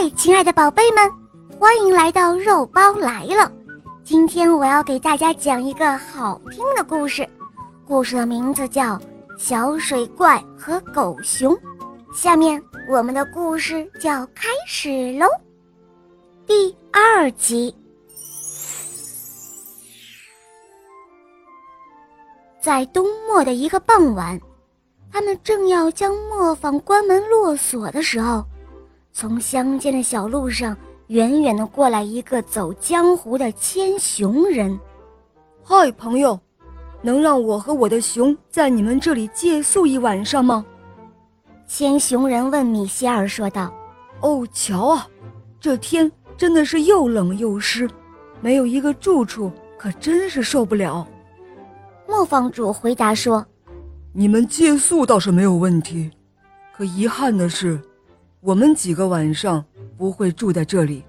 嗨，亲爱的宝贝们，欢迎来到肉包来了。今天我要给大家讲一个好听的故事，故事的名字叫《小水怪和狗熊》。下面我们的故事就要开始喽。第二集，在冬末的一个傍晚，他们正要将磨坊关门落锁的时候。从乡间的小路上，远远的过来一个走江湖的牵熊人。嗨，朋友，能让我和我的熊在你们这里借宿一晚上吗？牵熊人问米歇尔说道。哦，瞧啊，这天真的是又冷又湿，没有一个住处，可真是受不了。磨坊主回答说：“你们借宿倒是没有问题，可遗憾的是。”我们几个晚上不会住在这里，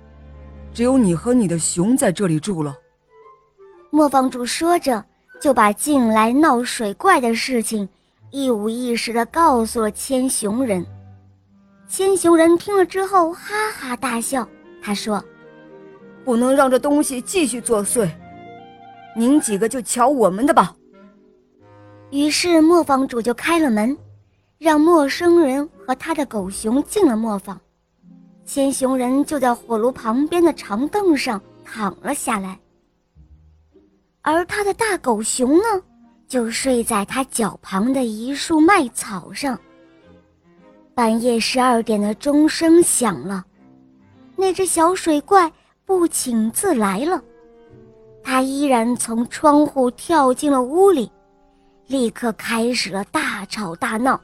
只有你和你的熊在这里住了。磨坊主说着，就把近来闹水怪的事情一五一十的告诉了千熊人。千熊人听了之后哈哈大笑，他说：“不能让这东西继续作祟，您几个就瞧我们的吧。”于是磨坊主就开了门。让陌生人和他的狗熊进了磨坊，千熊人就在火炉旁边的长凳上躺了下来，而他的大狗熊呢，就睡在他脚旁的一束麦草上。半夜十二点的钟声响了，那只小水怪不请自来了，他依然从窗户跳进了屋里，立刻开始了大吵大闹。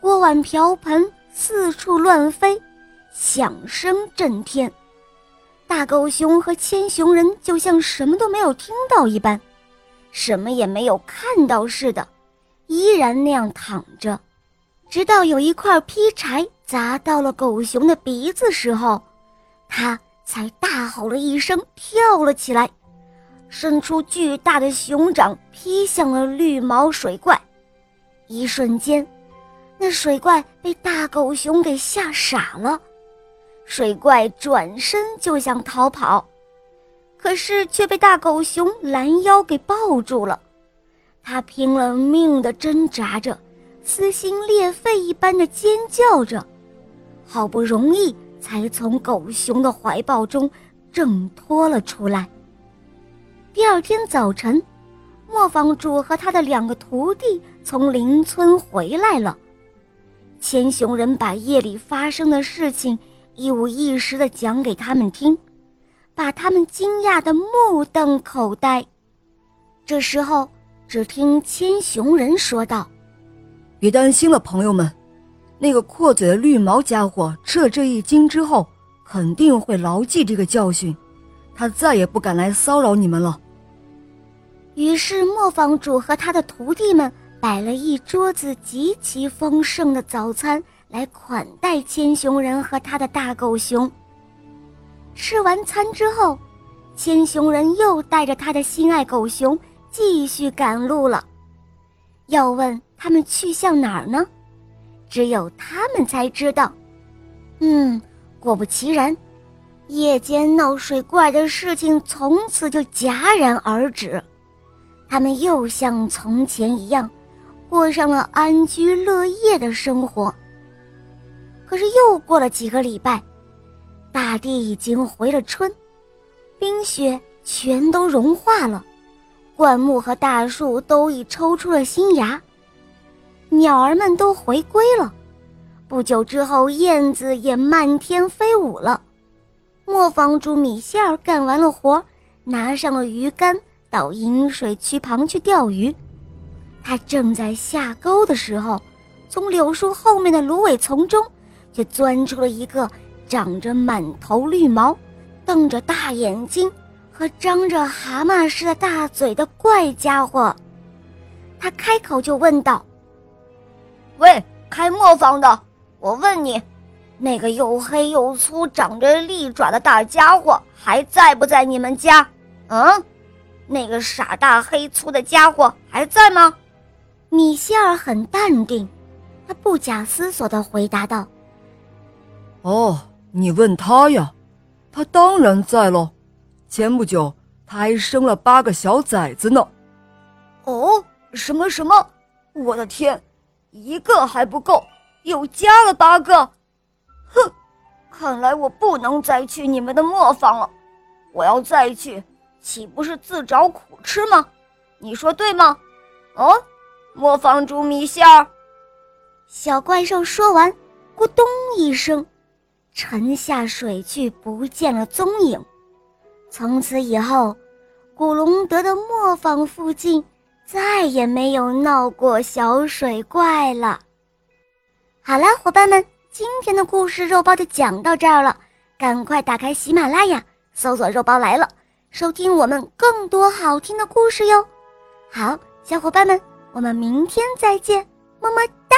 锅碗瓢盆四处乱飞，响声震天。大狗熊和千熊人就像什么都没有听到一般，什么也没有看到似的，依然那样躺着。直到有一块劈柴砸到了狗熊的鼻子时候，它才大吼了一声，跳了起来，伸出巨大的熊掌劈向了绿毛水怪。一瞬间。那水怪被大狗熊给吓傻了，水怪转身就想逃跑，可是却被大狗熊拦腰给抱住了。他拼了命地挣扎着，撕心裂肺一般的尖叫着，好不容易才从狗熊的怀抱中挣脱了出来。第二天早晨，磨坊主和他的两个徒弟从邻村回来了。千雄人把夜里发生的事情一五一十地讲给他们听，把他们惊讶得目瞪口呆。这时候，只听千雄人说道：“别担心了，朋友们，那个阔嘴的绿毛家伙吃了这一惊之后，肯定会牢记这个教训，他再也不敢来骚扰你们了。”于是，磨坊主和他的徒弟们。摆了一桌子极其丰盛的早餐来款待千熊人和他的大狗熊。吃完餐之后，千熊人又带着他的心爱狗熊继续赶路了。要问他们去向哪儿呢？只有他们才知道。嗯，果不其然，夜间闹水怪的事情从此就戛然而止。他们又像从前一样。过上了安居乐业的生活。可是又过了几个礼拜，大地已经回了春，冰雪全都融化了，灌木和大树都已抽出了新芽，鸟儿们都回归了。不久之后，燕子也漫天飞舞了。磨坊主米歇尔干完了活，拿上了鱼竿，到饮水渠旁去钓鱼。他正在下钩的时候，从柳树后面的芦苇丛中，却钻出了一个长着满头绿毛、瞪着大眼睛和张着蛤蟆似的大嘴的怪家伙。他开口就问道：“喂，开磨坊的，我问你，那个又黑又粗、长着利爪的大家伙还在不在你们家？嗯，那个傻大黑粗的家伙还在吗？”米歇尔很淡定，他不假思索地回答道：“哦，你问他呀，他当然在喽。前不久他还生了八个小崽子呢。哦，什么什么？我的天，一个还不够，又加了八个。哼，看来我不能再去你们的磨坊了。我要再去，岂不是自找苦吃吗？你说对吗？哦，磨坊主米线儿。小怪兽说完，咕咚一声，沉下水去，不见了踪影。从此以后，古龙德的磨坊附近再也没有闹过小水怪了。好了，伙伴们，今天的故事肉包就讲到这儿了，赶快打开喜马拉雅，搜索“肉包来了”，收听我们更多好听的故事哟。好，小伙伴们，我们明天再见，么么哒。